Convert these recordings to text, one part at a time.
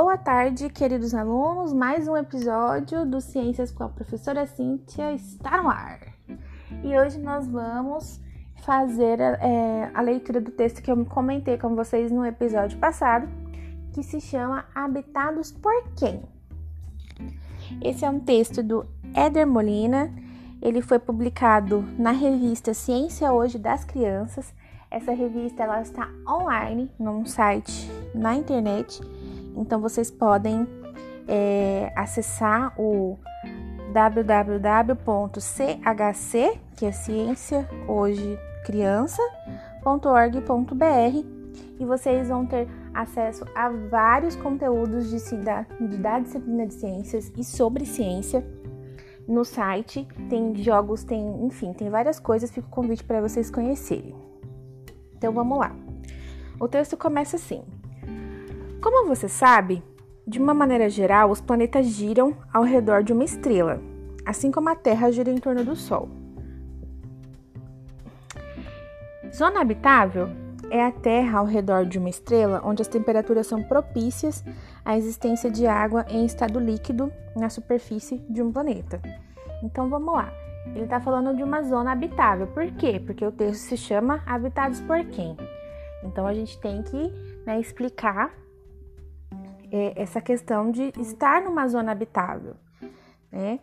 Boa tarde, queridos alunos. Mais um episódio do Ciências com a professora Cíntia está no ar. E hoje nós vamos fazer é, a leitura do texto que eu comentei com vocês no episódio passado, que se chama Habitados por Quem? Esse é um texto do Éder Molina. Ele foi publicado na revista Ciência Hoje das Crianças. Essa revista ela está online num site na internet então vocês podem é, acessar o www.chc, que é ciência hoje criança.org.br e vocês vão ter acesso a vários conteúdos de, de, da disciplina de ciências e sobre ciência no site. Tem jogos, tem, enfim, tem várias coisas. Fica o convite para vocês conhecerem. Então vamos lá. O texto começa assim: como você sabe, de uma maneira geral, os planetas giram ao redor de uma estrela, assim como a Terra gira em torno do Sol. Zona habitável é a Terra ao redor de uma estrela onde as temperaturas são propícias à existência de água em estado líquido na superfície de um planeta. Então vamos lá. Ele está falando de uma zona habitável. Por quê? Porque o texto se chama Habitados por quem? Então a gente tem que né, explicar é, essa questão de estar numa zona habitável, né?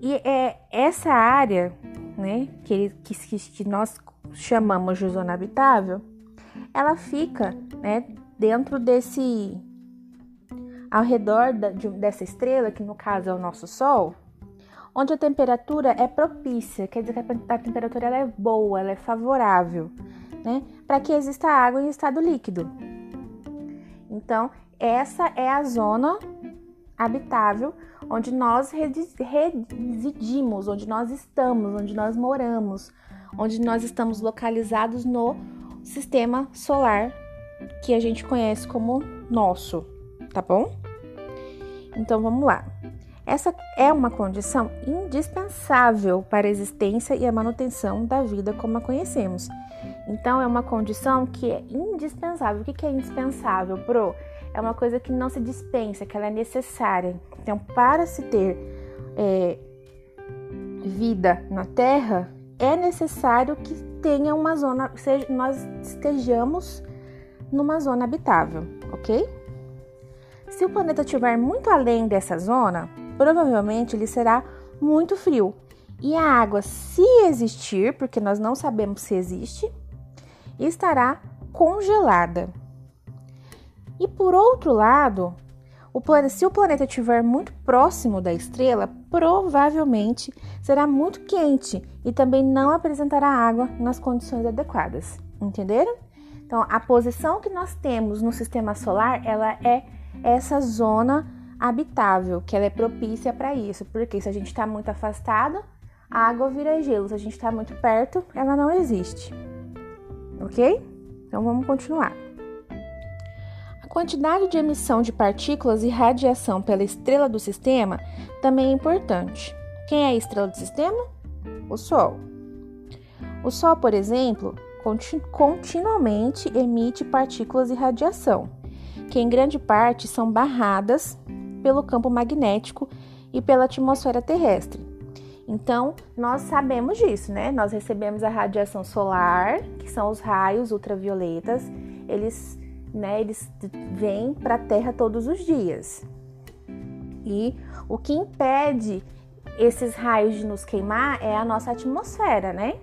E é essa área, né, que, que, que nós chamamos de zona habitável, ela fica, né, dentro desse, ao redor da, de, dessa estrela, que no caso é o nosso Sol, onde a temperatura é propícia, quer dizer que a, a temperatura ela é boa, ela é favorável, né, para que exista água em estado líquido. Então, essa é a zona habitável onde nós residimos, onde nós estamos, onde nós moramos, onde nós estamos localizados no sistema solar que a gente conhece como nosso, tá bom? Então vamos lá. Essa é uma condição indispensável para a existência e a manutenção da vida como a conhecemos. Então é uma condição que é indispensável. O que é indispensável, pro? É uma coisa que não se dispensa, que ela é necessária. Então, para se ter é, vida na Terra, é necessário que tenha uma zona, seja, nós estejamos numa zona habitável, ok? Se o planeta estiver muito além dessa zona, provavelmente ele será muito frio. E a água, se existir, porque nós não sabemos se existe, estará congelada. E por outro lado, o planeta, se o planeta estiver muito próximo da estrela, provavelmente será muito quente e também não apresentará água nas condições adequadas. Entenderam? Então, a posição que nós temos no sistema solar, ela é essa zona habitável, que ela é propícia para isso. Porque se a gente está muito afastado, a água vira gelo. Se a gente está muito perto, ela não existe. Ok? Então vamos continuar quantidade de emissão de partículas e radiação pela estrela do sistema também é importante. Quem é a estrela do sistema? O Sol. O Sol, por exemplo, continuamente emite partículas e radiação, que em grande parte são barradas pelo campo magnético e pela atmosfera terrestre. Então, nós sabemos disso, né? Nós recebemos a radiação solar, que são os raios ultravioletas, eles né? Eles vêm para a Terra todos os dias. E o que impede esses raios de nos queimar é a nossa atmosfera, né?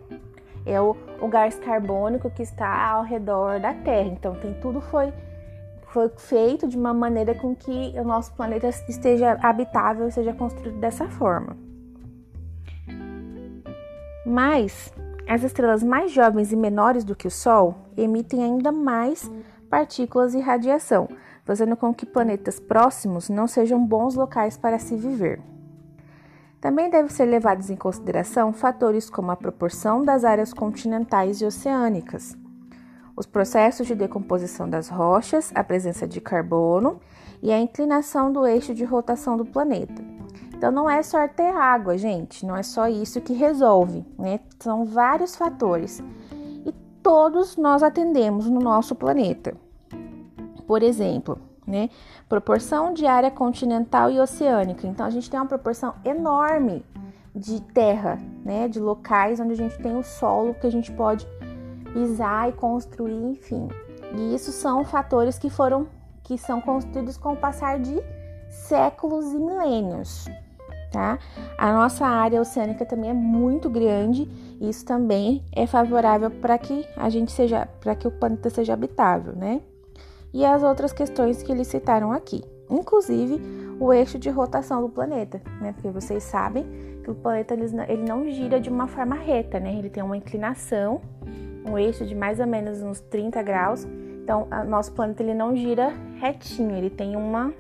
É o, o gás carbônico que está ao redor da Terra. Então, tem tudo foi foi feito de uma maneira com que o nosso planeta esteja habitável, seja construído dessa forma. Mas as estrelas mais jovens e menores do que o Sol emitem ainda mais partículas e radiação, fazendo com que planetas próximos não sejam bons locais para se viver. Também devem ser levados em consideração fatores como a proporção das áreas continentais e oceânicas, os processos de decomposição das rochas, a presença de carbono e a inclinação do eixo de rotação do planeta. Então não é só ter água, gente, não é só isso que resolve, né? São vários fatores todos nós atendemos no nosso planeta. Por exemplo, né? Proporção de área continental e oceânica. Então a gente tem uma proporção enorme de terra, né? De locais onde a gente tem o solo que a gente pode pisar e construir, enfim. E isso são fatores que foram que são construídos com o passar de séculos e milênios, tá? A nossa área oceânica também é muito grande, e isso também é favorável para que a gente seja, para que o planeta seja habitável, né? E as outras questões que eles citaram aqui, inclusive o eixo de rotação do planeta, né? Porque vocês sabem que o planeta ele não gira de uma forma reta, né? Ele tem uma inclinação, um eixo de mais ou menos uns 30 graus. Então, nosso planeta ele não gira retinho, ele tem uma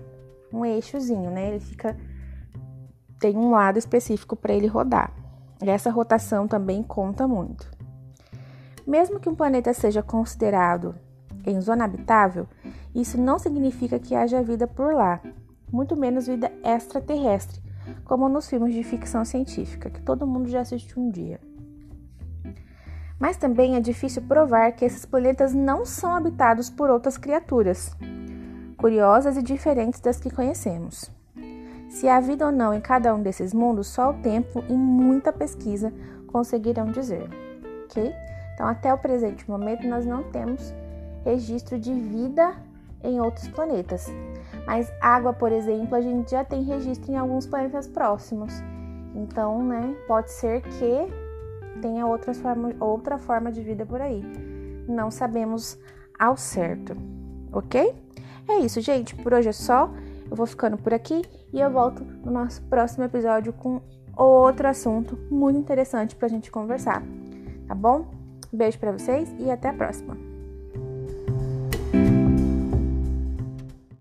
um eixozinho, né? Ele fica tem um lado específico para ele rodar. E essa rotação também conta muito. Mesmo que um planeta seja considerado em zona habitável, isso não significa que haja vida por lá, muito menos vida extraterrestre, como nos filmes de ficção científica, que todo mundo já assistiu um dia. Mas também é difícil provar que esses planetas não são habitados por outras criaturas, curiosas e diferentes das que conhecemos. Se há vida ou não em cada um desses mundos, só o tempo e muita pesquisa conseguirão dizer, ok? Então, até o presente momento, nós não temos registro de vida em outros planetas. Mas água, por exemplo, a gente já tem registro em alguns planetas próximos. Então, né, pode ser que tenha outras forma, outra forma de vida por aí. Não sabemos ao certo, ok? É isso, gente. Por hoje é só. Eu vou ficando por aqui e eu volto no nosso próximo episódio com outro assunto muito interessante pra gente conversar. Tá bom? Beijo para vocês e até a próxima.